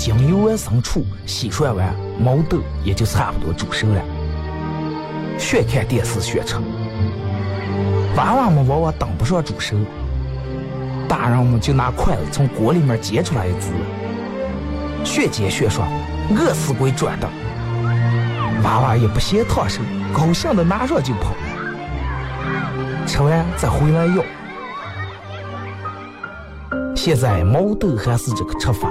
将油完生出，洗涮完，毛豆也就差不多煮熟了。学看电视学吃。娃娃们往往等不上煮熟，大人们就拿筷子从锅里面夹出来一只，学煎学涮，饿死鬼转的。娃娃也不嫌烫手，高兴的拿上就跑，吃完再回来要。现在毛豆还是这个吃法，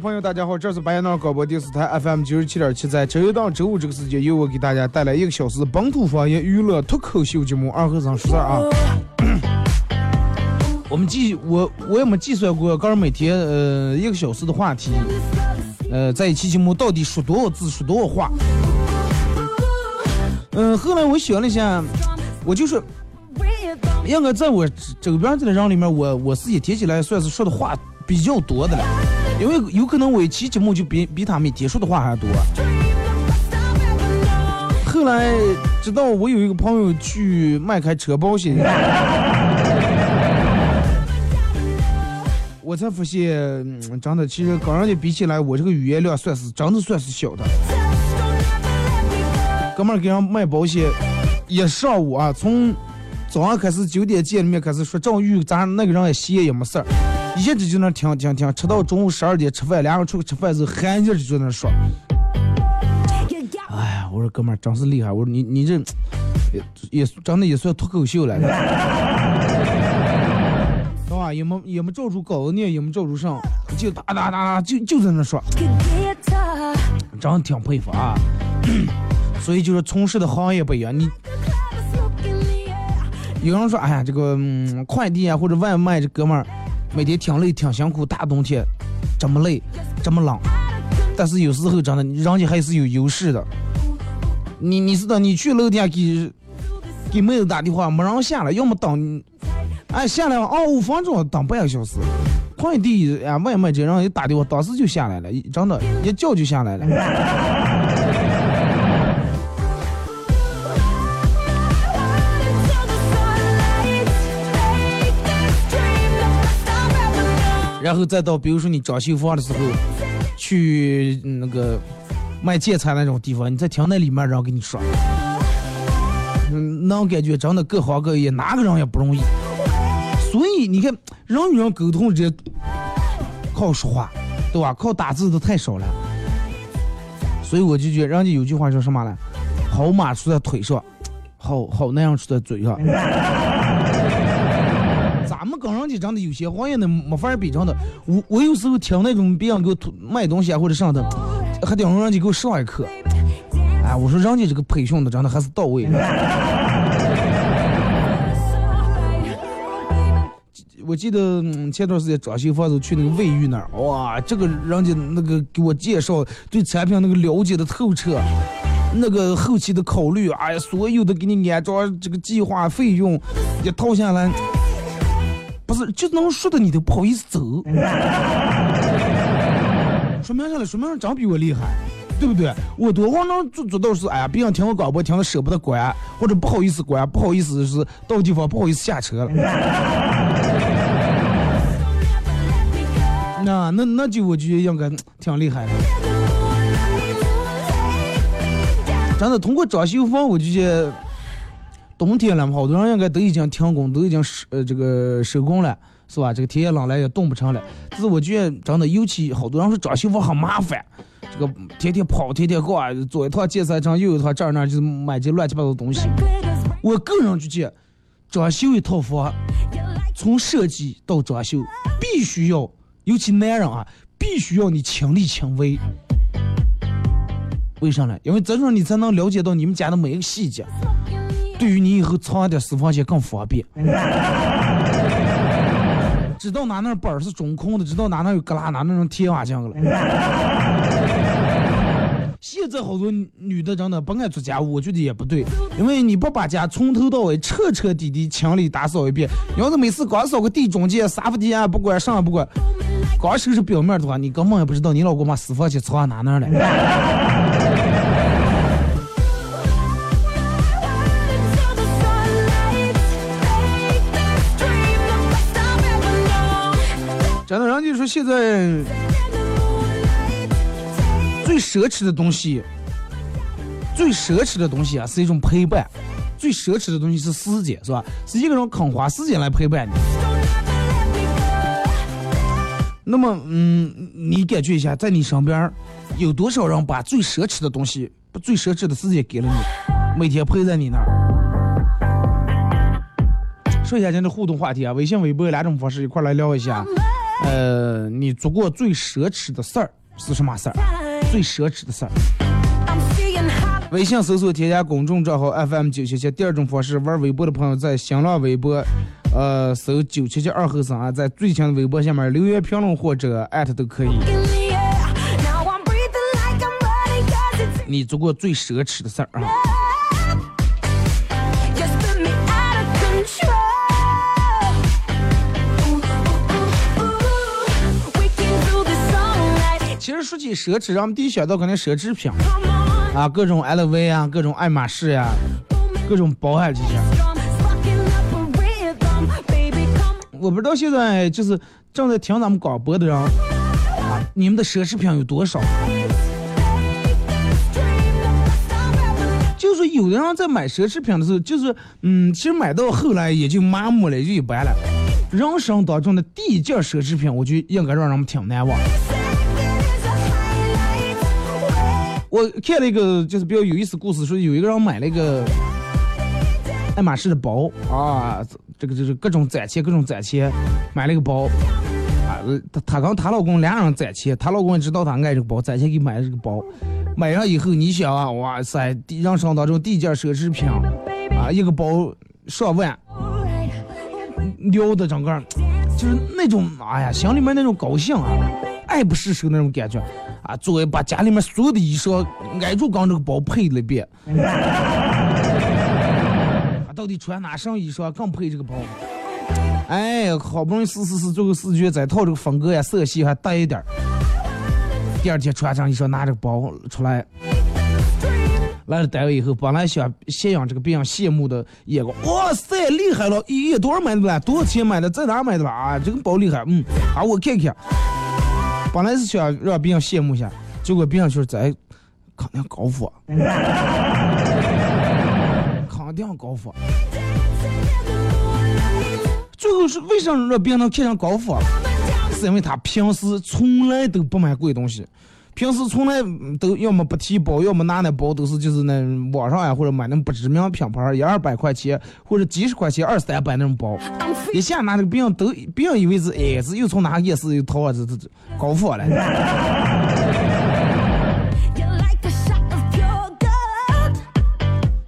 朋友，大家好，这是白彦淖尔广播电视台 FM 九十七点七，在周一到周五这个时间，由我给大家带来一个小时本土方言娱乐脱口秀节目《二和尚说事儿》啊。我们计我我也没计算过，刚每天呃一个小时的话题，呃在一期节目到底说多少字，说多少话。嗯、后来我想了一下，我就是应该在我周边这的人里面，我我自己提起来算是说的话比较多的了，因为有可能我一期节目就比比他们结束的话还多。后来直到我有一个朋友去卖开车保险，我才发现，嗯真的，其实跟人家比起来，我这个语言量算是真的算是小的。哥们儿给人卖保险，一上午啊，从早上开始九点见面开始说赵玉咱那个人也闲也没事儿，一直就那听听听，吃到中午十二点吃饭，俩人出去吃饭之后，喊劲儿就在那说。哎呀，我说哥们儿真是厉害，我说你你这也也真的也算脱口秀了，是吧？也没也没照住稿子念，也没照住上，就哒哒哒哒就就在那说，真挺佩服啊。所以就是从事的行业不一样，你有人说，哎呀，这个快递啊或者外卖，这哥们儿每天挺累挺辛苦，大冬天这么累这么冷，但是有时候真的人家还是有优势的。你你知道，你去楼底下给给妹子打电话，没人下来，要么等，哎下来哦五分钟等半个小时。快递啊外卖这人一打电话，当时就下来了，真的，一叫就下来了。然后再到比如说你装修房的时候，去那个卖建材那种地方，你再听那里面人给你说，嗯，那种感觉真的各行各业哪个人也不容易。所以你看，人与人沟通这靠说话，对吧？靠打字的太少了。所以我就觉得，人家有句话说什么呢？好马出在腿上，好好那样出在嘴上。跟人家真的有些行业呢没法比，真的。我我有时候听那种别人给我卖东西啊或者啥的，还得让人家给我上一课。哎，我说人家这个培训的真的还是到位。我记得前段时间装修房子去那个卫浴那儿，哇，这个人家那个给我介绍，对产品那个了解的透彻，那个后期的考虑，哎呀，所有的给你安装这个计划费用一套下来，不是就能说的你都不好意思走，说明啥了？说明人真比我厉害。对不对？我多话能做做到是，哎呀，别人听我广播听的舍不得关，或者不好意思关，不好意思是到地方不好意思下车了。那那那就我觉得应该挺厉害的。真的，通过装修房，我就觉得冬天了嘛，好多人应该都已经停工，都已经收呃这个收工了，是吧？这个天也冷了，也冻不成了。但是我觉得真的，尤其好多人说装修房很麻烦，这个天天跑，天天逛，左一趟建材厂，右一趟这儿那儿，就是买这乱七八糟的东西。我个人就觉得，装修一套房，从设计到装修，必须要，尤其男人啊，必须要你亲力亲为。为啥呢？因为这种你才能了解到你们家的每一个细节，对于你以后藏点私房钱更方便。知道哪那板儿是中空的，知道哪那有旮旯，哪那种贴瓦匠了。现在好多女的真的不爱做家务，我觉得也不对，因为你不把家从头到尾彻彻底底清理打扫一遍，你要是每次光扫个地中间、沙发底下不管上也不管，光收拾表面的话，你根本也不知道你老公把私房钱藏哪哪了。说现在最奢侈的东西，最奢侈的东西啊，是一种陪伴。最奢侈的东西是时间，是吧？是一个人肯花时间来陪伴你。那么，嗯，你感觉一下，在你身边有多少人把最奢侈的东西、把最奢侈的时间给了你，每天陪在你那儿？说一下今天的互动话题啊，微信、微博两种方式一块来聊一下。呃，你做过最奢侈的事儿是什么事儿？最奢侈的事儿。微信搜索添加公众账号 FM 九七七。第二种方式，玩微博的朋友在新浪微博，呃，搜九七七二后生啊，在最新的微博下面留言评论或者艾特都可以。你做过最奢侈的事儿啊？说起奢侈，咱们第一想到肯定奢侈品啊，各种 LV 啊，各种爱马仕呀、各种包啊这些。我不知道现在就是正在听咱们广播的人，啊，你们的奢侈品有多少？就是，有的人在买奢侈品的时候，就是嗯，其实买到后来也就麻木了，也就一般了。人生当中的第一件奢侈品，我就应该让人们挺难忘。我看了一个就是比较有意思故事，说有一个人买了一个爱马仕的包啊，这个就是各种攒钱，各种攒钱，买了一个包。啊，她她跟她老公俩人攒钱，她老公也知道她爱这个包，攒钱给买了这个包，买上以后你想啊，哇塞，人生当中第一件奢侈品啊，一个包上万，撩的整个就是那种哎呀，心里面那种高兴啊，爱不释手那种感觉。啊，作为把家里面所有的衣裳挨住刚这个包配了一遍，啊，到底穿哪身衣裳更配这个包？哎，好不容易试试试，最后试觉再套这个风格呀、色系还带一点儿。第二天穿上衣裳拿着包出来，来了单位以后，本来想羡仰这个别人羡慕的眼光，哇塞，厉害了！咦，多少买的吧？多少钱买的？在哪买的吧？啊，这个包厉害，嗯，啊，我看看。本来是想让别人羡慕一下，结果别人说咱肯定高富，肯定高富。最后是为什么让别人能看上高富？是因为他平时从来都不买贵东西，平时从来都要么不提包，要么拿那包都是就是那网上呀或者买那种不知名品牌，一二百块钱或者几十块钱、二三百那种包，一下拿那个别人都别以为是哎是又从哪个夜市又淘啊这这这高富了。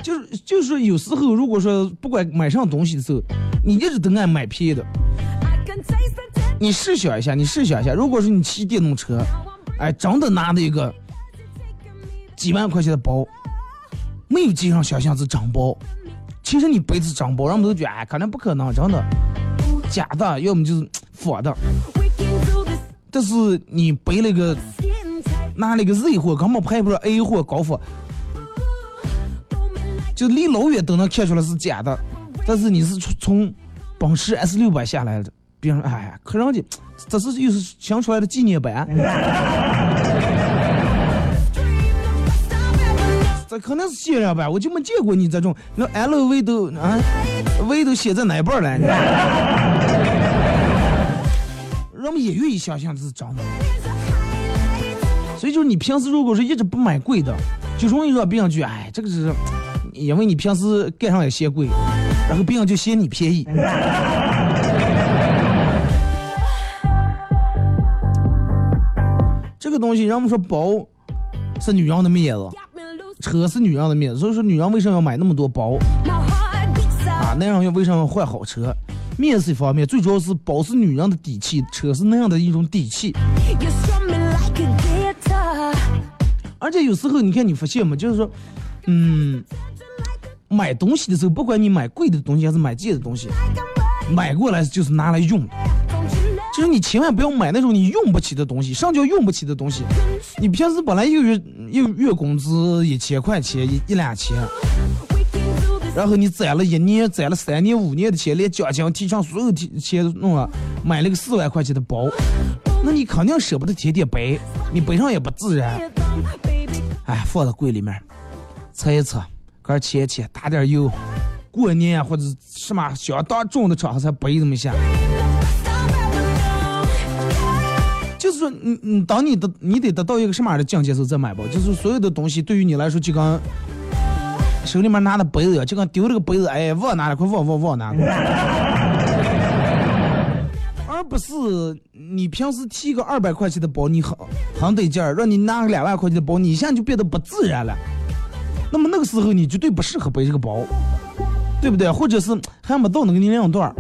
就是就是有时候如果说不管买上东西的时候，你一直都爱买便宜的，你试想一下，你试想一下，如果说你骑电动车，哎，真的拿那个几万块钱的包，没有街上想象是真包，其实你背的是真包，人们都觉得哎，可能不可能，真的假的，要么就是仿的。We can do this 但是你背了个拿了个 Z 货，根本拍不上 A 货高仿，就离老远都能看出来是假的。但是你是从从奔驰 S 六百下来的，别人哎呀，可人家这是又是想出来的纪念版。这可能是限量版，我就没见过你这种，那 LV 都啊，V 都写在哪半了？人们也愿意相信这是真的。所以就是你平时如果是一直不买贵的，就容易让别人觉得，哎，这个是因为你平时盖上也嫌贵，然后别人就嫌你便宜。这个东西，人们说包是女人的面子。车是女人的面子，所以说女人为什么要买那么多包啊？男人要为什么要换好车？面是一方面，最主要是包是女人的底气，车是那样的一种底气。而且有时候你看你发现吗？就是说，嗯，买东西的时候，不管你买贵的东西还是买贱的东西，买过来就是拿来用。的就是你千万不要买那种你用不起的东西。上叫用不起的东西，你平时本来一个月一个月工资一千块钱一一两千，然后你攒了一年、攒了三年、五年的钱，连奖金、提成所有提钱弄了，买了个四万块钱的包，那你肯定舍不得天天背，你背上也不自然。哎，放到柜里面，测一测，搁切一切，打点油。过年或者什么相当重的场合才背这么一下。说，你你当你的你得得到一个什么样的境界时候再买包，就是所有的东西对于你来说就跟手里面拿的杯子，就跟丢了个杯子，哎，忘拿了，快忘忘忘拿了。而不是你平时提个二百块钱的包，你很很得劲儿，让你拿个两万块钱的包，你一下就变得不自然了。那么那个时候你绝对不适合背这个包，对不对？或者是还没到那个年龄段，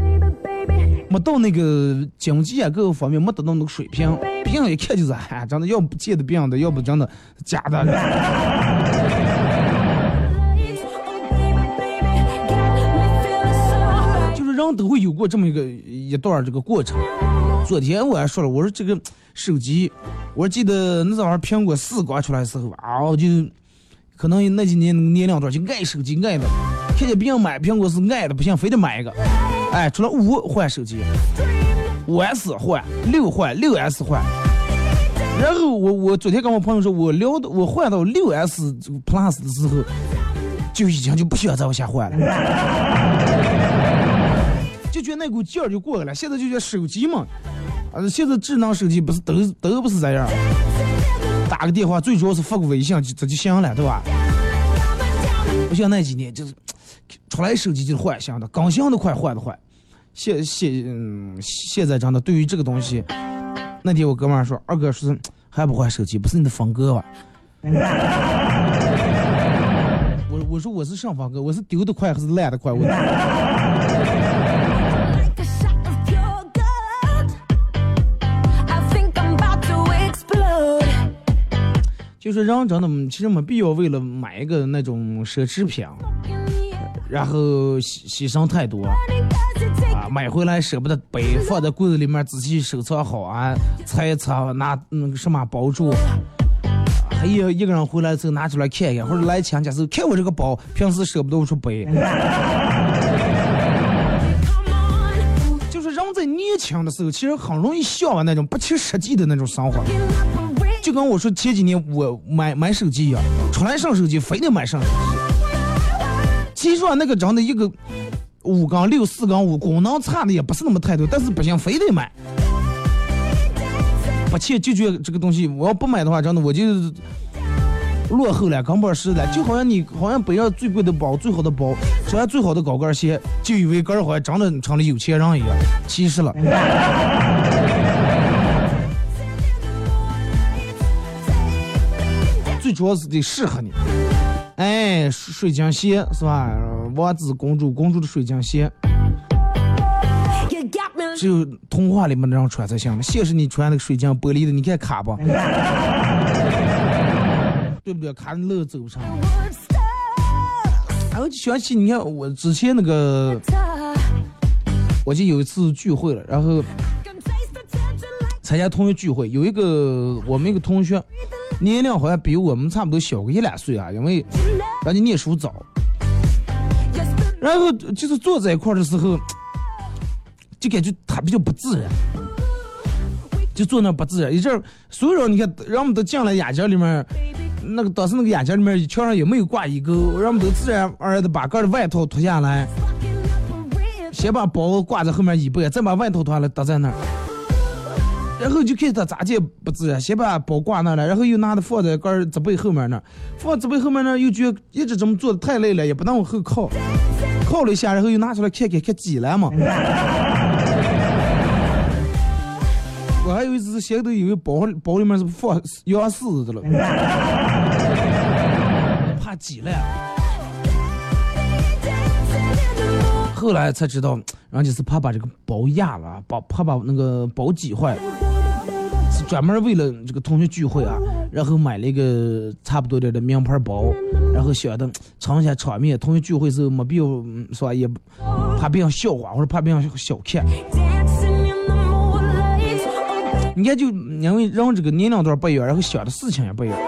没到那个经济啊各个方面没达到那个水平，别人一看就是哎，真的要不借的别人的，要不真的假的。Oh, 就是人都会有过这么一个一段这个过程。昨天我还说了，我说这个手机，我记得那阵儿苹果四刚出来的时候啊，我就可能那几年年龄段就爱手机爱的，看见别人买苹果是爱的不行，非得买一个。哎，除了五换手机，五 S 换，六换，六 S 换。然后我我昨天跟我朋友说，我聊的我换到六 S Plus 的时候，就已经就不需要再往下换了。就觉得那股劲儿就过来了。现在就觉得手机嘛，啊，现在智能手机不是都都不是这样，打个电话最主要是发个微信就这就行了，对吧？不像那几年就是出来手机就是换新的，更新的快，换的快。现现嗯，现在真的对于这个东西，那天我哥们儿说，二哥说还不换手机，不是你的风格吧？我我说我是上风格，我是丢的快还是烂的快？我。就是人真的其实没必要为了买一个那种奢侈品，然后牺牺牲太多啊！买回来舍不得背，放在柜子里面仔细收藏好啊，拆一拆，拿那个什么包住，还有一个人回来之后拿出来看一看，或者来亲戚时候看我这个包，平时舍不得我说背。就是人在年轻的时候，其实很容易向往那种不切实际的那种生活。就跟我说前几年我买买手机一样，出来上手机非得买上手机。其实啊，那个真的一个五杠六四杠五功能差的也不是那么太多，但是不行，非得买。不切就觉得这个东西，我要不买的话，真的我就落后了，根本是的。就好像你好像背上最贵的包、最好的包，穿最好的高跟鞋，就以为个儿好像真的成了有钱人一样，其实了。最主要是得适合你。哎，水晶鞋是吧？王子公主公主的水晶鞋，只有童话里面那样穿才行了。现实你穿那个水晶玻璃的，你看卡不？对不对？卡你路走不上。然后就想起你看我之前那个，我就有一次聚会了，然后参加同学聚会，有一个我们一个同学，年龄好像比我们差不多小个一两岁啊，因为人家念书早。然后就是坐在一块儿的时候，就感觉他比较不自然，就坐那不自然。一阵儿，所有人你看，人们都进来眼镜里面，那个当时那个眼镜里面墙上也没有挂衣钩，人们都自然而然的把个儿的外套脱下来，先把包挂在后面椅背，再把外套脱下来搭在那儿。然后就看他咋介不自然，先把包挂那了，然后又拿它放在个儿脊背后面那，放脊背后面那又觉一直这么坐的太累了，也不能往后靠，靠了一下，然后又拿出来看看看挤了嘛。我还有一次现在都以为包包里面是放羊柿子的了，怕挤了。后来才知道，人家是怕把这个包压了，把怕把那个包挤坏了，是专门为了这个同学聚会啊，然后买了一个 差不多点的名牌包，然后想的撑一下场面，同学聚会时候没必要嗯是吧？也怕别人笑话或者怕别人小看。你看，就因为人这个年龄段不一样，然后想的事情也不一样。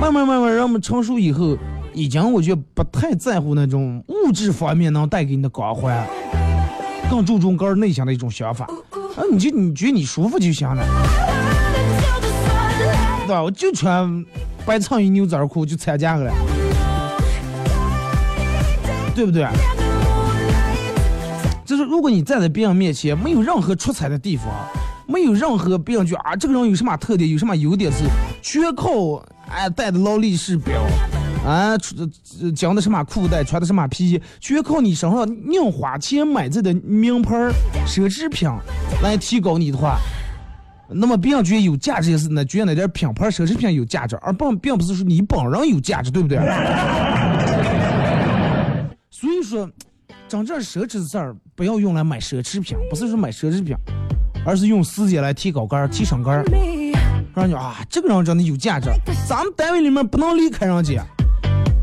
慢慢慢慢，人们成熟以后，已经我觉得不太在乎那种物质方面能带给你的光环，更注重个人内心的一种想法。啊，你就你觉得你舒服就行了，对吧？我就穿白衬衣牛仔裤就参加了，对不对？就是如果你站在别人面前，没有任何出彩的地方，没有任何别人觉啊这个人有什么特点，有什么优点是全靠哎戴的劳力士表，啊穿讲的什么裤带，穿的什么皮鞋，全靠你身上硬花钱买这的名牌奢侈品来提高你的话，那么别人觉得有价值也是那觉得那点品牌奢侈品有价值，而并并不是说你本人有价值，对不对？所以说，真正奢侈的事儿不要用来买奢侈品，不是说买奢侈品，而是用时间来提高杆儿、提升杆儿，让人家啊，这个人真的有价值，咱们单位里面不能离开人家，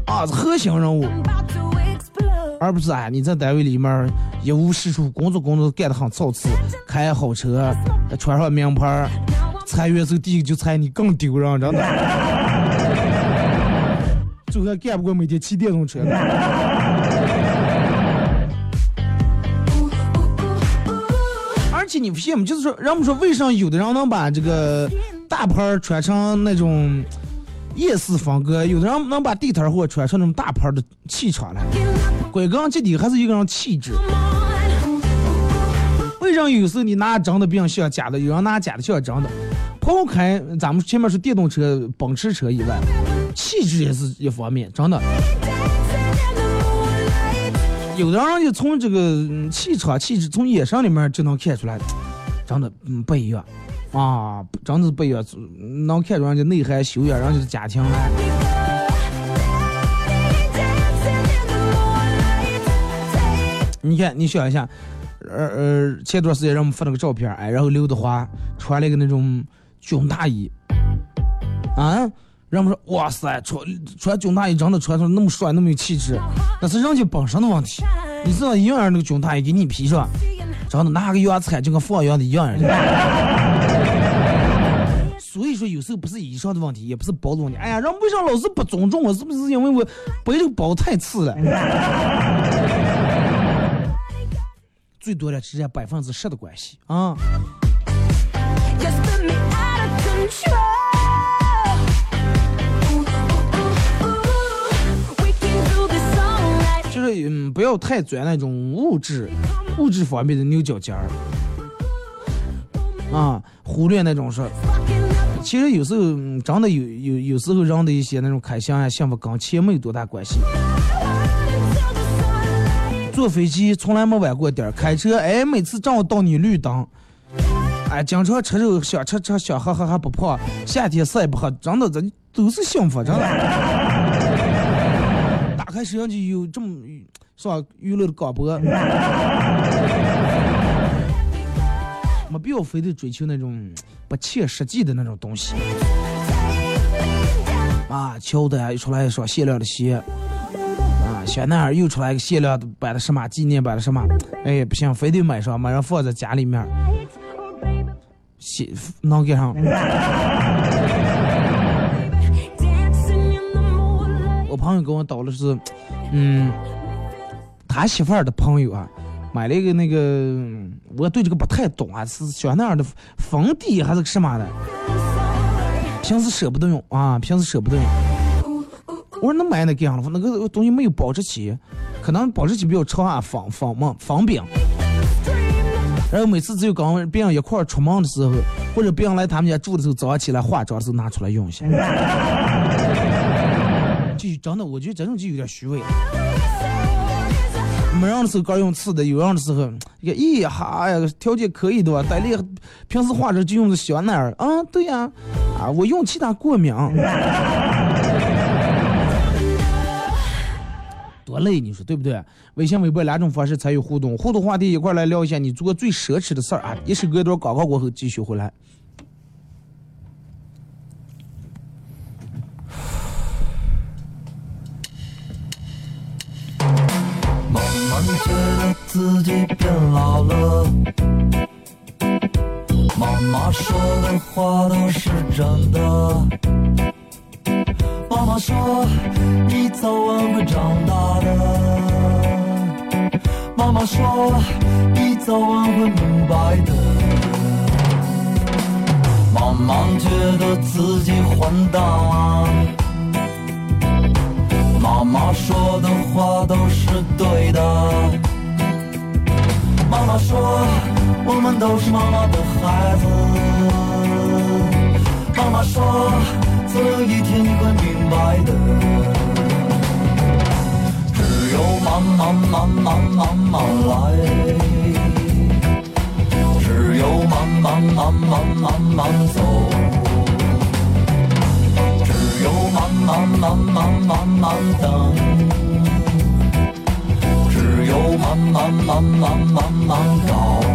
啊，是核心人物，而不是哎，你在单位里面一无是处，工作工作干得很操持，开好车，穿上名牌儿，裁员时候第一个就裁你，更丢人，真的。最后还干不过每天骑电动车的。而且你不信吗？就是说，人们说为啥有的人能把这个大牌儿穿成那种夜市风格，有的人能把地摊货穿成那种大牌儿的气场来？归根结底还是一个人气质。为啥有时候你拿真的比较像假的，有人拿假的像真的？抛开咱们前面说电动车、奔驰车以外，气质也是一方面，真的。有的人就从这个嗯气场、气质，从眼神里面就能看出来，真的不一样啊，真的不一样，能看出人家内涵、修养，人家的家庭。你看，你想一下，呃呃，前段时间让我们发了个照片，哎，然后刘德华穿了一个那种军大衣，啊，人们说哇塞，穿穿军大衣真的穿出那么帅，那么有气质，那是人家本身的问题。你知道一样那个军大衣给你披上，真的拿个油菜就跟放一样的一样。所以说有时候不是衣裳的问题，也不是包的问题。哎呀，人为啥老是不尊重我？是不是因为我背这个包太次了？最多的只占百分之十的关系啊。就是嗯，不要太钻那种物质物质方面的牛角尖儿啊，忽略那种说，Fucking up 其实有时候嗯真的有有有时候人的一些那种开心啊幸福跟钱没有多大关系。坐飞机从来没晚过点儿，开车哎每次正好到你绿灯，哎经常吃肉想吃吃想喝喝还不胖，夏天晒不喝，真的这都是幸福，真的。打开摄像机有这么是吧娱乐的广播，没必要非得追求那种不切实际的那种东西啊。乔丹又出来一双限量的鞋。啊，小男孩又出来个限量版的什么纪念版的什么，哎，不行，非得买上，买上放在家里面，Oh, baby. 写能给上。我朋友跟我叨的是，嗯，他媳妇儿的朋友啊，买了一个那个，我对这个不太懂啊，是小奈儿的粉底还是个什么的，平时舍不得用啊，平时舍不得用。我说能买那个样了，那个东西没有保质期，可能保质期比较长啊，仿仿嘛仿饼。然后每次只有跟别人一块出门的时候，或者别人来他们家住的时候，早上起来化妆的时候拿出来用一下。就真的，我觉得这种就有点虚伪。没人的时候刚用次的，有人的时候，一个咦哈呀，条件可以的吧？戴丽平时化妆就用的香奈儿啊，对呀、啊，我用其他过敏，多累，你说对不对？微信、微博两种方式参与互动，互动话题一块来聊一下你做过最奢侈的事儿啊！一首歌一段广告过后继续回来。慢慢觉得自己变老了。妈妈说的话都是真的。妈妈说你早晚会长大的。妈妈说你早晚会明白的。慢慢觉得自己混蛋。妈妈说的。话都是对的。妈妈说，我们都是妈妈的。孩子。妈妈说，总有一天你会明白的。只有慢慢慢慢慢慢来，只有慢慢慢慢慢慢走。只有慢慢慢慢慢慢等，只有慢慢慢慢慢慢搞。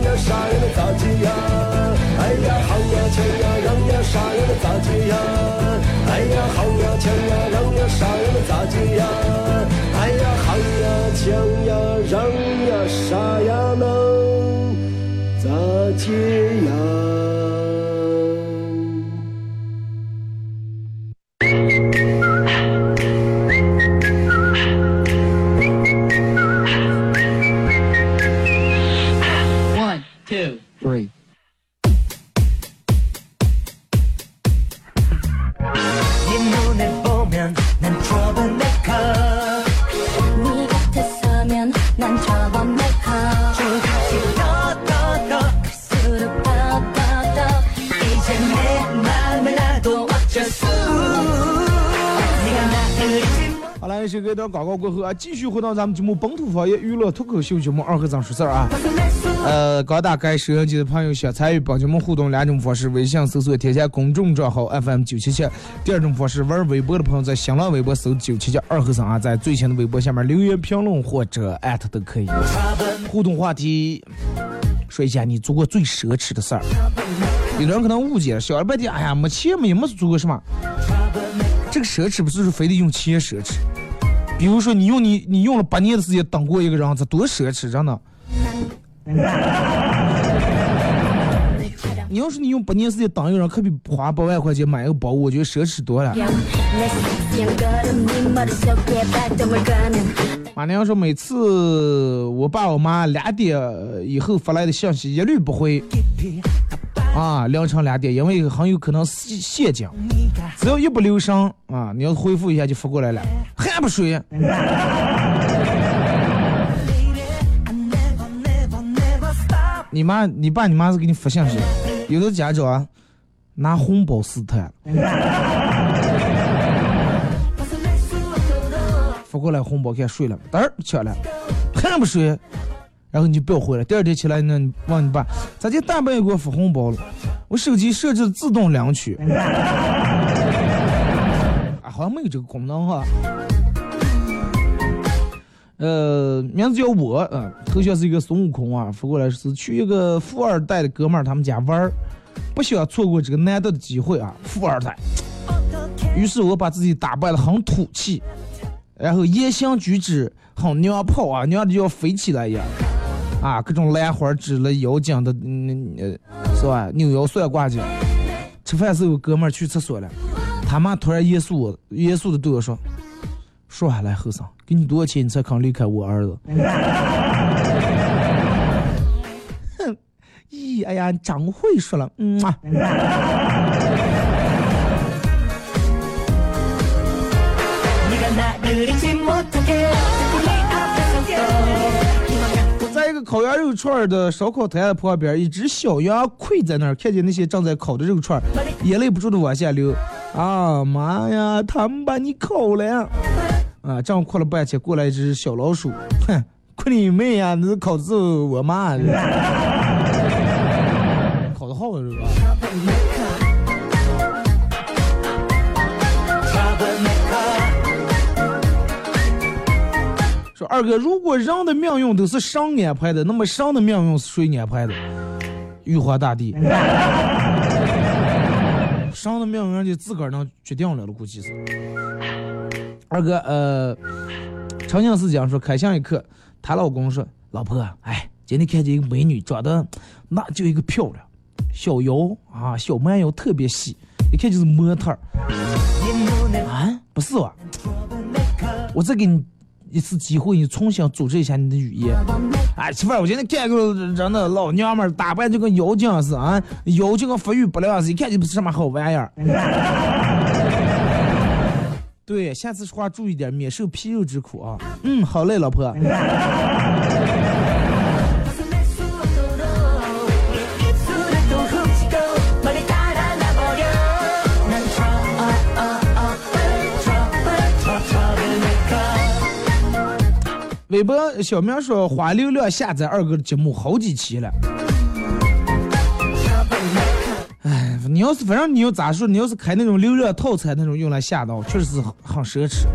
啥呀，那咋接呀？哎呀，好呀，抢呀，让呀，啥呀，那咋接呀？哎呀，好呀，抢呀，让呀，啥呀，那咋接呀？哎呀，好呀，抢呀，让呀，啥呀，能咋接？呀一段广告过后啊，继续回到咱们节目本土方言娱乐脱口秀节目二和尚说事儿啊。呃，刚打开收音机的朋友想参与帮节目互动两种方式：微信搜索添加公众账号 FM 九七七；第二种方式，玩微博的朋友在新浪微博搜九七七二和尚啊，在最新的微博下面留言评论或者艾特都可以。互动话题，说一下你做过最奢侈的事儿。有的人可能误解了，小了半天，哎呀，没钱没没做过什么。这个奢侈不是说非得用钱奢侈，比如说你用你你用了八年的时间等过一个人，这多奢侈，真的。你要是你用八年时间等一个人，可比花八万块钱买一个包，我觉得奢侈多了。马娘说，每次我爸我妈两点以后发来的信息一律不回，啊，凌晨两点，因为很有可能是陷阱，只要一不留神啊，你要回复一下就发过来了，还不睡。你妈、你爸、你妈是给你发信息，有的家长啊拿红包试探，发过来红包看睡了，嘚儿抢了，还不睡，然后你就不要回来。第二天起来呢，问你爸，咋就大半夜给我发红包了？我手机设置自动领取，啊，好像没有这个功能哈。呃，名字叫我，嗯、头像是一个孙悟空啊，发过来是去一个富二代的哥们儿他们家玩儿，不想错过这个难得的机会啊，富二代。于是我把自己打扮的很土气，然后言行举止很娘炮啊，娘的就要飞起来一样，啊，各种兰花指了腰精的，嗯呃，是吧？扭腰算卦去。吃饭时候，哥们儿去厕所了，他妈突然严肃严肃的对我说：“说下来，后生，给你多少钱你才肯离开我儿子？”哼，咦，哎呀，真会说了，嗯啊。烤羊肉串的烧烤摊旁边，一只小羊跪在那儿，看见那些正在烤的肉串，眼泪不住的往下流。啊妈呀，他们把你烤了呀！啊，这样哭了半天，过来一只小老鼠，哼，哭你妹呀！那烤的是我妈，烤的好是吧？二哥，如果人的命运都是神安排的，那么神的命运是谁安排的？玉皇大帝。神的命运就自个儿能决定了了，估计是。二哥，呃，长相思讲说，开箱一刻，她老公说，老婆，哎，今天看见一个美女，长得那就一个漂亮，小腰啊，小蛮腰特别细，一看就是模特。啊，不是吧？我再给你一次机会，你重新组织一下你的语言。哎，媳妇儿，我今天看个人的老娘们打扮就跟妖精似的啊，妖精跟发育不良似，一看就不是什么好玩意儿。对，下次说话注意点，免受皮肉之苦啊。嗯，好嘞，老婆。微博小明说花流量下载二哥的节目好几期了。哎，你要是反正你要咋说，你要是开那种流量套餐那种用来下的，确实是很奢侈。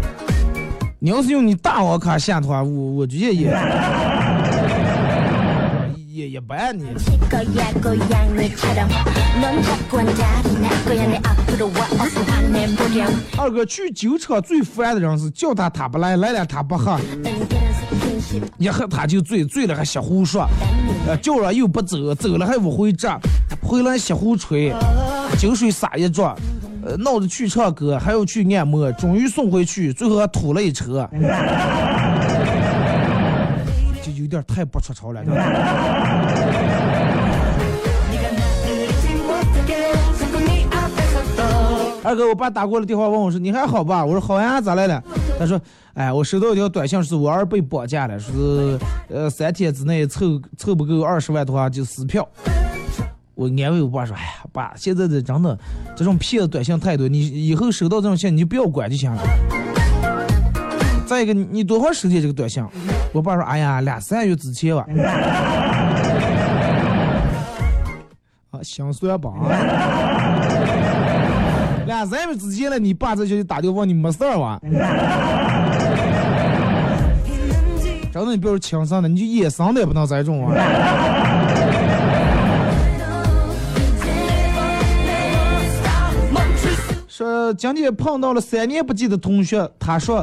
你要是用你大王卡下的话，我我就愿意二哥去酒厂最烦的人是叫他他不来，来了他不喝，一喝他就醉，醉了还瞎胡说。呃，叫了又不走，走了还不会站，回来瞎胡吹，酒水洒一桌，呃，闹着去唱歌，还要去按摩，终于送回去，最后还吐了一车。有点太不出潮了。真的二哥，我爸打过来电话问我说：“你还好吧？”我说：“好呀，咋来了？”他说：“哎，我收到一条短信，是我儿被绑架了，说是呃三天之内凑凑不够二十万的话就撕票。”我安慰我爸说：“哎呀，爸，现在的真的这种骗子短信太多，你以后收到这种信你就不要管就行了。再一个，你你多会儿收的这个短信？”我爸说：“哎呀，两三月之前吧。”啊，心酸吧。两三月之前了，你爸这就打电话问你没事儿吧？真的，你不要轻生的，你就野生的也不能栽种啊！说今天碰到了三年不见的同学，他说：“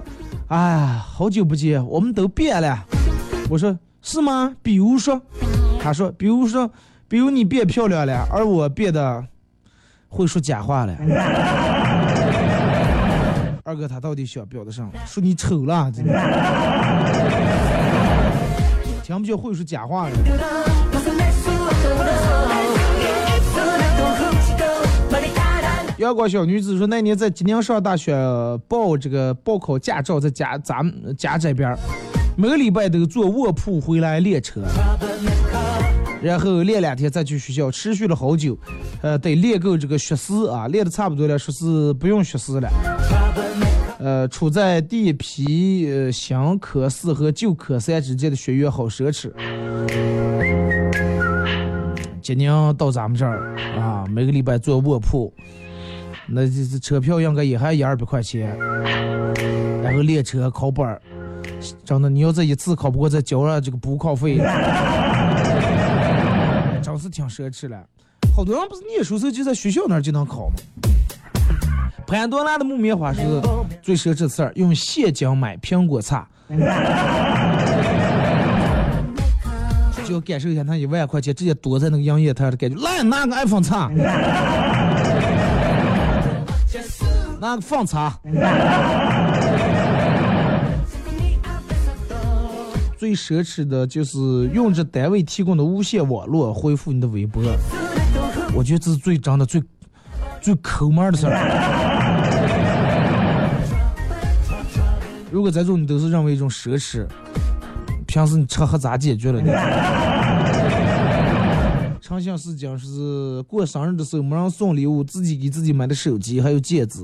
哎，好久不见，我们都变了。”我说：“是吗？比如说？”他说：“比如说，比如你变漂亮了，而我变得会说假话了。”二哥他到底想表达什么？说你丑了，真的。听不见会说假话了。阳光小女子说，那年在吉林上大学报这个报考驾照，在家咱们家这边，每个礼拜都坐卧铺回来练车，然后练两天再去学校，持续了好久，呃，得练够这个学时啊，练的差不多了，说是不用学时了。呃，处在第一批呃新科四和旧科三之间的学员好奢侈。吉宁到咱们这儿啊，每个礼拜坐卧铺，那这这车票应该也还一二百块钱，然后练车考本儿，真的你要这一次考不过，再交上这个补考费，真是挺奢侈了。好多人不是念书时候就在学校那儿就能考吗？潘多拉的木棉花是最奢侈的事儿，用现金买苹果茶，就要感受一下那一万块钱直接躲在那个营业台的感觉。来，拿个 iPhone 叉，拿个放茶。最奢侈的就是用着单位提供的无线网络恢复你的微博，我觉得这是最真的最最抠门的事儿。如果这种你都是认为一种奢侈，平时你吃喝咋解决了呢？伤信事情是过生日的时候没人送礼物，自己给自己买的手机还有戒指，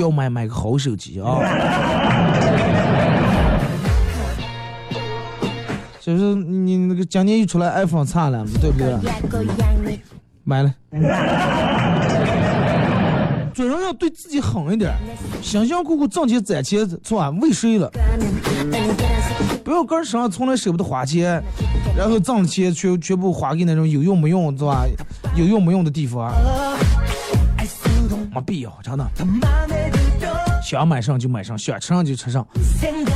要买买个好手机啊！就是你那个今年又出来 iPhone 叉了，对不对？买了。做人要对自己狠一点，辛辛苦苦挣钱攒钱，是吧？为谁了？不要跟人身上从来舍不得花钱，然后挣钱全全部花给那种有用没用，是吧？有用没用的地方，没必要，真的。想买上就买上，想吃上就吃上。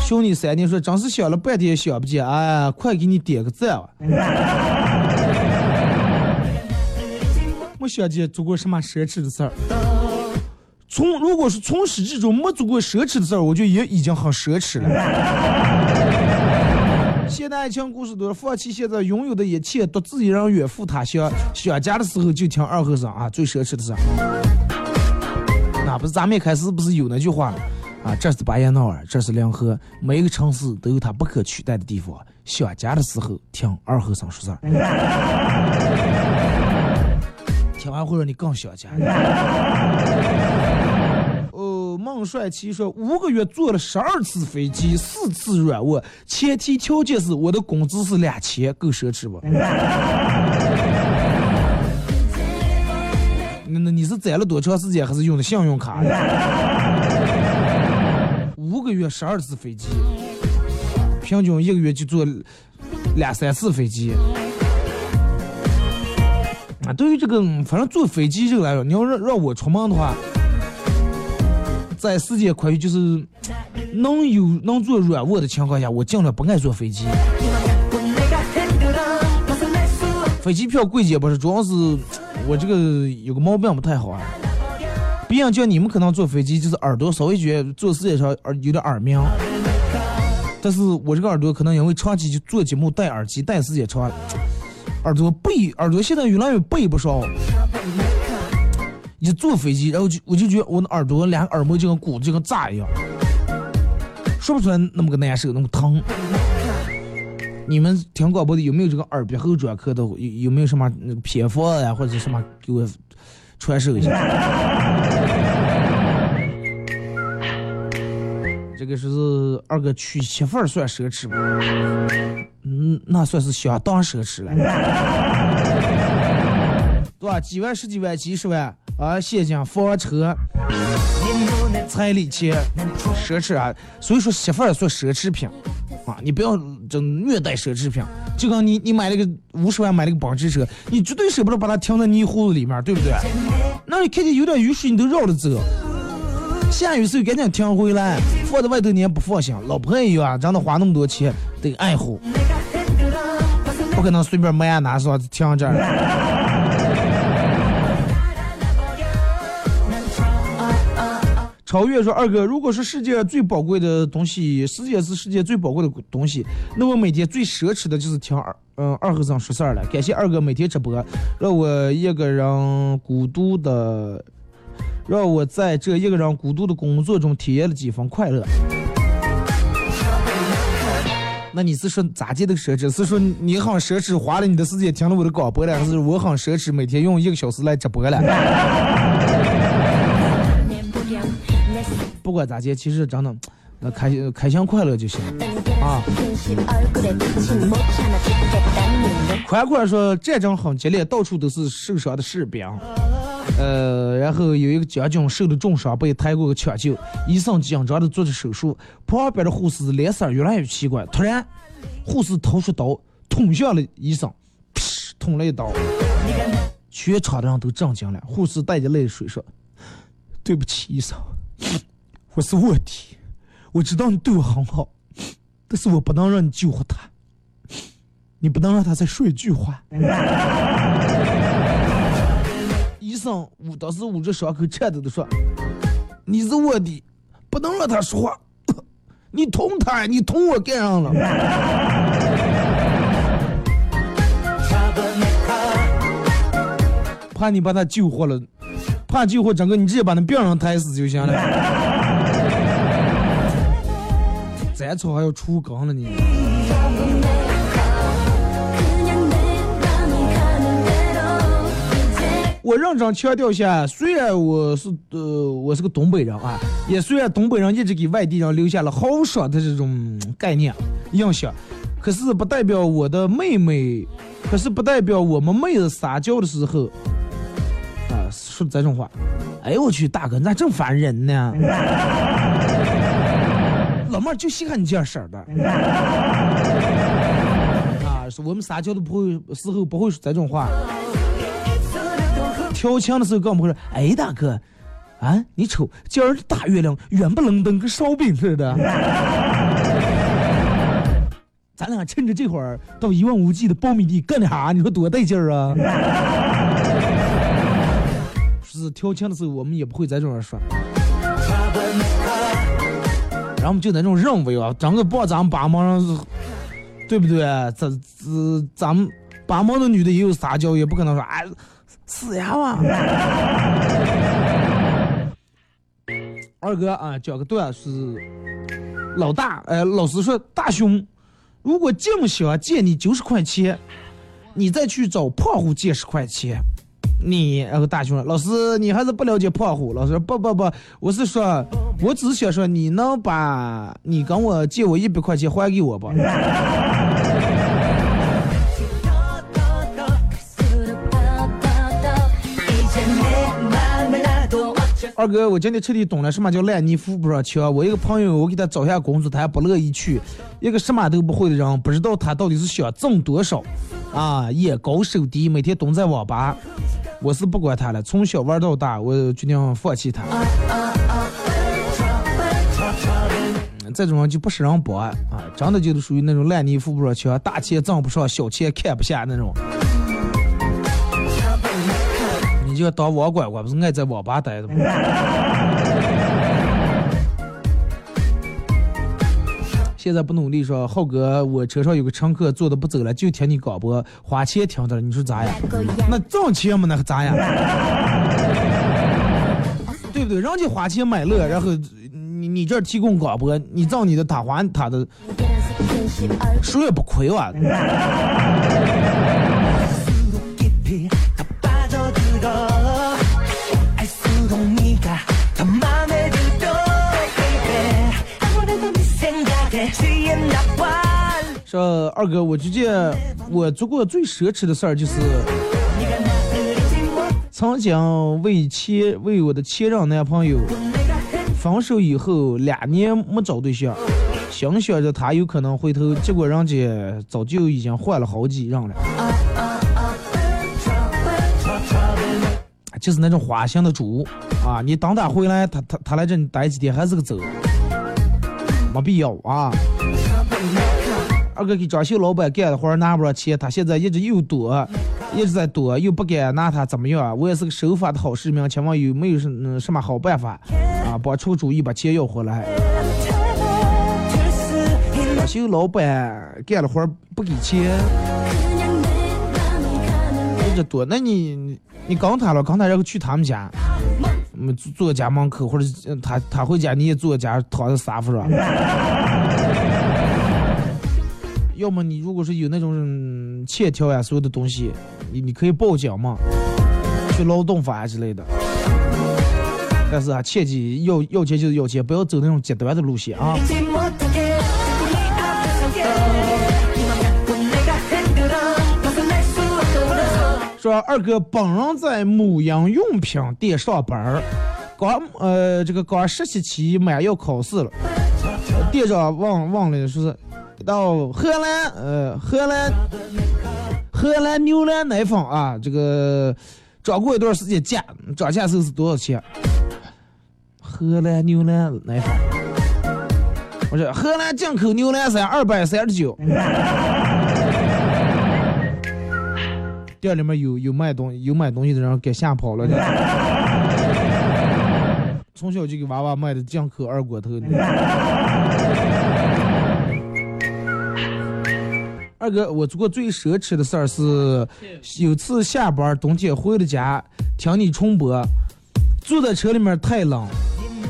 兄弟三天说，真是想了半天想不见，哎，快给你点个赞、啊。没想见做过什么奢侈的事儿。从如果是从始至终没做过奢侈的事儿，我觉得也已经很奢侈了。现代爱情故事都是，放弃现在拥有的一切，独自一人远赴他乡。想家的时候就听二和尚啊，最奢侈的事儿。那不是咱们一开始不是有那句话吗？啊，这是巴彦淖尔，这是临河，每一个城市都有它不可取代的地方。想家的时候听二和尚说事儿，听完会让你更想家。哦，孟郑帅奇说，五个月坐了十二次飞机，四次软卧，前提条件是我的工资是两千，够奢侈不？那那你是攒了多长时间，还是用的信用卡？五个月十二次飞机，平均一个月就坐两三次飞机。啊，对于这个，反正坐飞机这个来说，你要让让我出门的话，在时间宽裕，就是能有能坐软卧的情况下，我尽量不爱坐飞机。飞机票贵些不是，主要是我这个有个毛病不太好啊。别人叫你们可能坐飞机就是耳朵稍微觉得坐时间长耳有点耳鸣，但是我这个耳朵可能因为长期就做节目戴耳机戴时间长，耳朵背耳朵现在越来越背不上。一坐飞机，然后就我就觉得我的耳朵两个耳膜就跟鼓就跟炸一样，说不出来那么个难受，那么疼。你们听广播的有没有这个耳鼻喉专科的？有有没有什么偏方呀，或者什么给我传授一下？这个是二哥娶媳妇儿算奢侈不？嗯，那算是相当奢侈了。对吧？几万、十几万、几十万啊，现金、房车、彩礼钱，奢侈啊！所以说媳妇儿算奢侈品啊，你不要整虐待奢侈品。就跟你你买了个五十万买了个保时车，你绝对舍不得把它停在泥糊子里面，对不对？那你看见有点雨水，你都绕着走。下雨时候赶紧停回来，放在外头你也不放心。老婆也有啊，让他花那么多钱得爱护，不可能随便买啊拿是吧停这儿。超越说二哥，如果是世界最宝贵的东西，时间是世界最宝贵的东西，那我每天最奢侈的就是听二嗯二和尚说事儿了。感谢二哥每天直播，让我一个人孤独的，让我在这一个人孤独的工作中体验了几分快乐。那你是说咋接的奢侈？是说你很奢侈，花了你的时间听了我的广播了，还是我很奢侈，每天用一个小时来直播了？不管咋接，其实真的，那开心开心快乐就行啊。宽宽说战争很激烈，到处都是受伤的士兵。呃，然后有一个将军受了重伤，被抬过去抢救，医生紧张的做着手术，旁边的护士脸色越来越奇怪。突然，护士掏出刀捅向了医生，噗，捅了一刀，全场的人都震惊了。护士带着泪水说：“对不起，医生。”我是卧底，我知道你对我很好，但是我不能让你救活他，你不能让他再说一句话。医生捂当时捂着伤口，颤抖的说：“你是卧底，不能让他说话。你捅他，你捅我干上了。”怕你把他救活了，怕救活整个，你直接把那病人抬死就行了。斩草还要除根了你。我认真强调一下，虽然我是呃我是个东北人啊，也虽然东北人一直给外地人留下了豪爽的这种概念印象，可是不代表我的妹妹，可是不代表我们妹子撒娇的时候啊说这种话。哎呦我去，大哥，你咋这么烦人呢？老妹儿就稀罕你这样式儿的。啊，说我们撒娇都不会事后不会说这种话，调情的时候更不会说。哎，大哥，啊，你瞅今儿大月亮圆不楞登，跟烧饼似的。咱俩趁着这会儿到一望无际的苞米地干点啥？你说多带劲儿啊！是调情的时候，我们也不会在这样说。咱们就那种认为啊，整个帮咱们帮忙，对不对？这这咱们帮忙的女的也有撒娇，也不可能说哎死呀嘛。二哥啊，讲个段是老大，哎，老师说大兄，如果净想借你九十块钱，你再去找胖虎借十块钱。你然后大熊：“老师，你还是不了解胖虎。”老师：“不不不，我是说，我只是想说，你能把你跟我借我一百块钱还给我不？二哥，我今天彻底懂了什么叫烂泥扶不上墙。我一个朋友，我给他找下工作，他还不乐意去。一个什么都不会的人，不知道他到底是想挣多少啊？眼高手低，每天蹲在网吧。我是不管他了，从小玩到大，我决定放弃他。这种人就不是人帮啊，真的就是属于那种烂泥扶不上墙，大钱挣不上，小钱看不下那种。你就要当网管管，不是爱在网吧待着吗？现在不努力说，浩哥，我车上有个乘客坐的不走了，就听你广播，花钱听的了，你说咋样？那挣钱嘛，那咋样？对不对？人家花钱买乐，然后你你这儿提供广播，你挣你的，他还他的，谁也不亏啊。呃二哥，我最近我做过最奢侈的事儿就是，曾经为前为我的前任男朋友分手以后两年没找对象，想想着他有可能回头，结果人家早就已经换了好几任了。就是那种花心的主啊，你等他回来，他他他来这待几天还是个走，没必要啊。二哥给装修老板干的活拿不着钱，他现在一直又躲，一直在躲，又不敢拿他怎么样。我也是个守法的好市民，请问有没有什什么好办法啊？帮出个主意把钱要回来。装修老板干了活不给钱，一直躲。那你你你刚他了，刚他然后去他们家，嗯，坐家门口，或者他他回家你也坐家躺在沙发上。要么你如果是有那种欠条呀，所有的东西，你你可以报警嘛，去劳动法啊之类的。但是啊，切记要要钱就是要钱，不要走那种极端的路线啊。说二哥，本人在母婴用品店上班，刚呃这个刚实习期满要考试了，店长忘忘了说是。到荷兰呃荷兰荷兰牛奶奶粉啊，这个涨过一段时间价，涨价时候是多少钱？荷兰牛奶奶粉，我说荷兰进口牛奶山二百三十九。店里面有有卖东有买东西的人给吓跑了。从小就给娃娃卖的进口二锅头。二哥，我做过最奢侈的事儿是，有次下班冬天回了家，听你重播，坐在车里面太冷，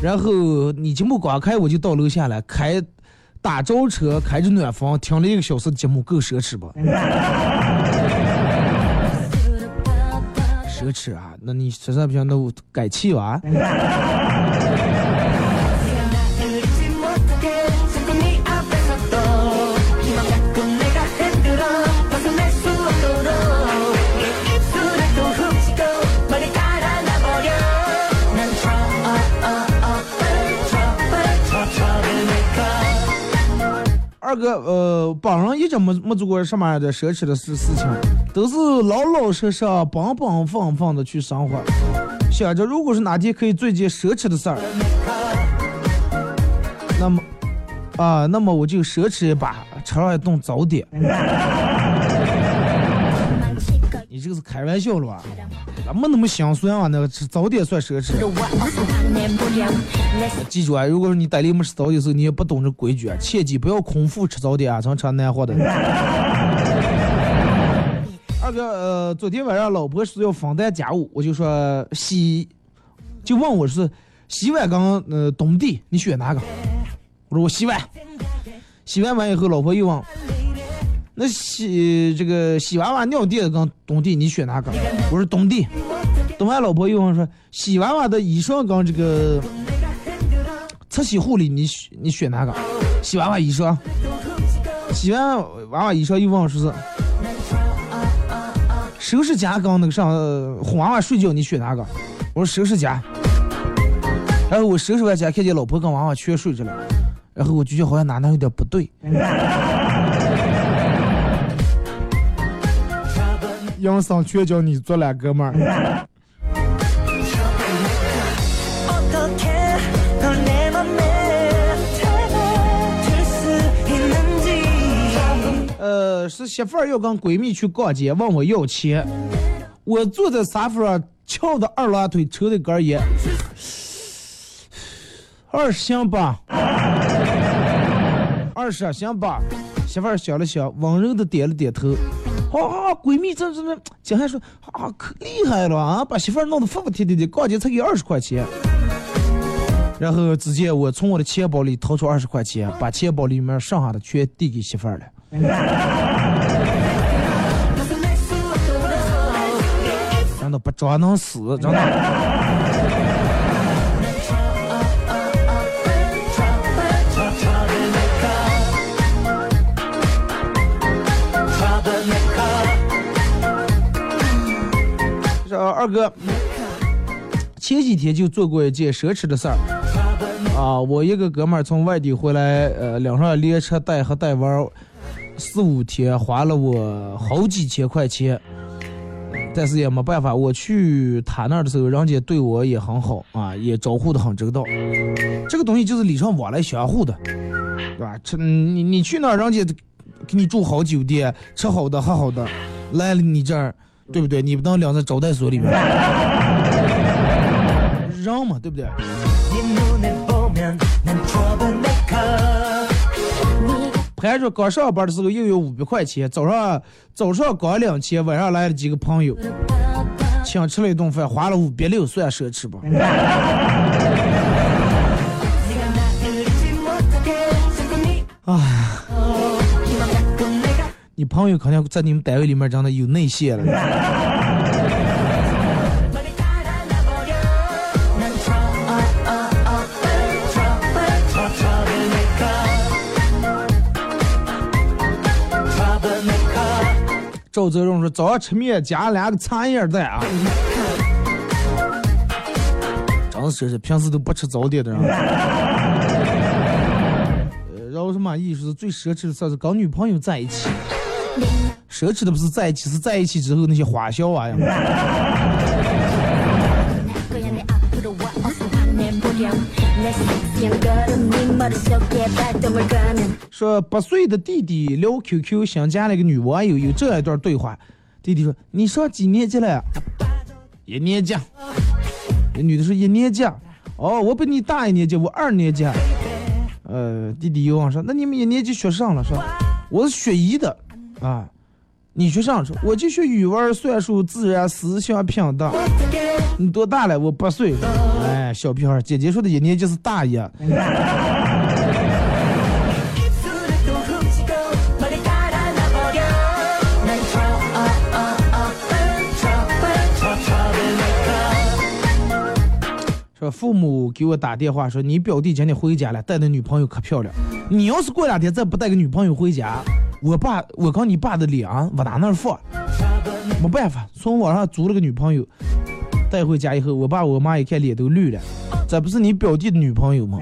然后你节目刚开我就到楼下来开。打着车开着暖风听了一个小时的节目，够奢侈不？奢侈啊！那你实在不行，那我改气吧。这个，呃，本人一直没没做过什么样的奢侈的事事情，都是老老实实、本本分分的去生活。想着，如果是哪天可以做件奢侈的事儿，那么，啊、那么我就奢侈一把，吃上一顿早点。开玩笑了吧？咋没那么心酸啊？那个吃早点算奢侈？记住啊，如果说你在里面吃早点的时候，你也不懂这规矩啊，切记不要空腹吃早点啊，常吃难活的。二哥，呃，昨天晚上老婆说要分担家务，我就说洗，就问我是洗碗跟呃东地，你选哪个？我说我洗碗。洗完碗以后，老婆又问，那洗这个洗娃娃尿垫跟东地，你选哪个？我说东地。等完，老婆又问说，洗娃娃的衣裳跟这个擦洗护理你选你选哪个？洗娃娃衣裳，洗完娃娃衣裳又问我说是收拾家跟那个啥哄娃娃睡觉你选哪个？我说收拾家。然后我收拾完家看见老婆跟娃娃全睡着了，然后我就觉得好像哪哪有点不对。养生全叫你做了哥们儿呃是媳妇儿要跟闺蜜去逛街问我要钱。我坐在沙发上翘着二郎腿抽着根烟。二十箱吧二十箱吧媳妇儿想了想温柔的点了点头。闺蜜这这这姐还说啊可厉害了啊把媳妇儿弄得服服帖帖的逛街才给二十块钱。然后只见我从我的钱包里掏出二十块钱把钱包里面剩下的全递给媳妇儿了。真的不装能死真的二哥前几天就做过一件奢侈的事儿啊！我一个哥们儿从外地回来，呃，两上连车带和带玩儿四五天，花了我好几千块钱。但是也没办法，我去他那儿的时候，人家对我也很好啊，也招呼的很周到。这个东西就是礼尚往来相互的，对吧？这你你去那儿，人家给你住好酒店，吃好的喝好的，来了你这儿，对不对？你不能领在招待所里面，让嘛，对不对？排着刚上班的时候又有五百块钱，早上早上刚两千，晚上来了几个朋友，请吃了一顿饭，花了五百六，算奢侈吧。哎。你朋友肯定在你们单位里面真的有内线了。赵泽荣说：“早上吃面加两个餐叶蛋啊。”张是是平时都不吃早点的人。然后什么意思？最奢侈的算是跟女朋友在一起。奢侈的不是在一起，是在一起之后那些花销啊。说八岁的弟弟聊 QQ，想加了一个女网友，有这一段对话。弟弟说：“你上几年级了？”一年级。那女的说：“一年级。”哦，我比你大一年级，我二年级。呃，弟弟又往上，那你们一年级学上了是吧？我是学医的。啊，你学上，我就学语文、算术、自然、思想品德。你多大了？我八岁。哎，小屁孩，姐姐说的一年级是大爷。说父母给我打电话说，你表弟今天回家了，带的女朋友可漂亮。你要是过两天再不带个女朋友回家。我爸我跟你爸的脸往哪那儿放？没办法，从网上租了个女朋友，带回家以后，我爸我妈一看脸都绿了，这不是你表弟的女朋友吗？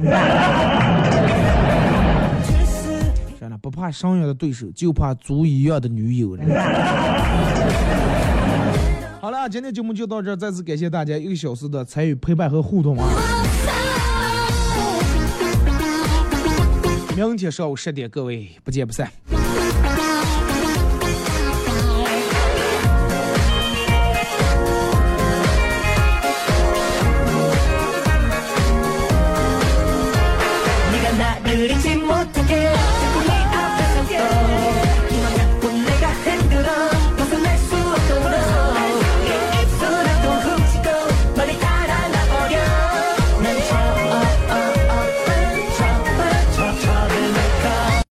真的不怕上药的对手，就怕猪一样的女友了。好了，今天节目就到这儿，再次感谢大家一个小时的参与、陪伴和互动啊！明天上午十点，各位不见不散。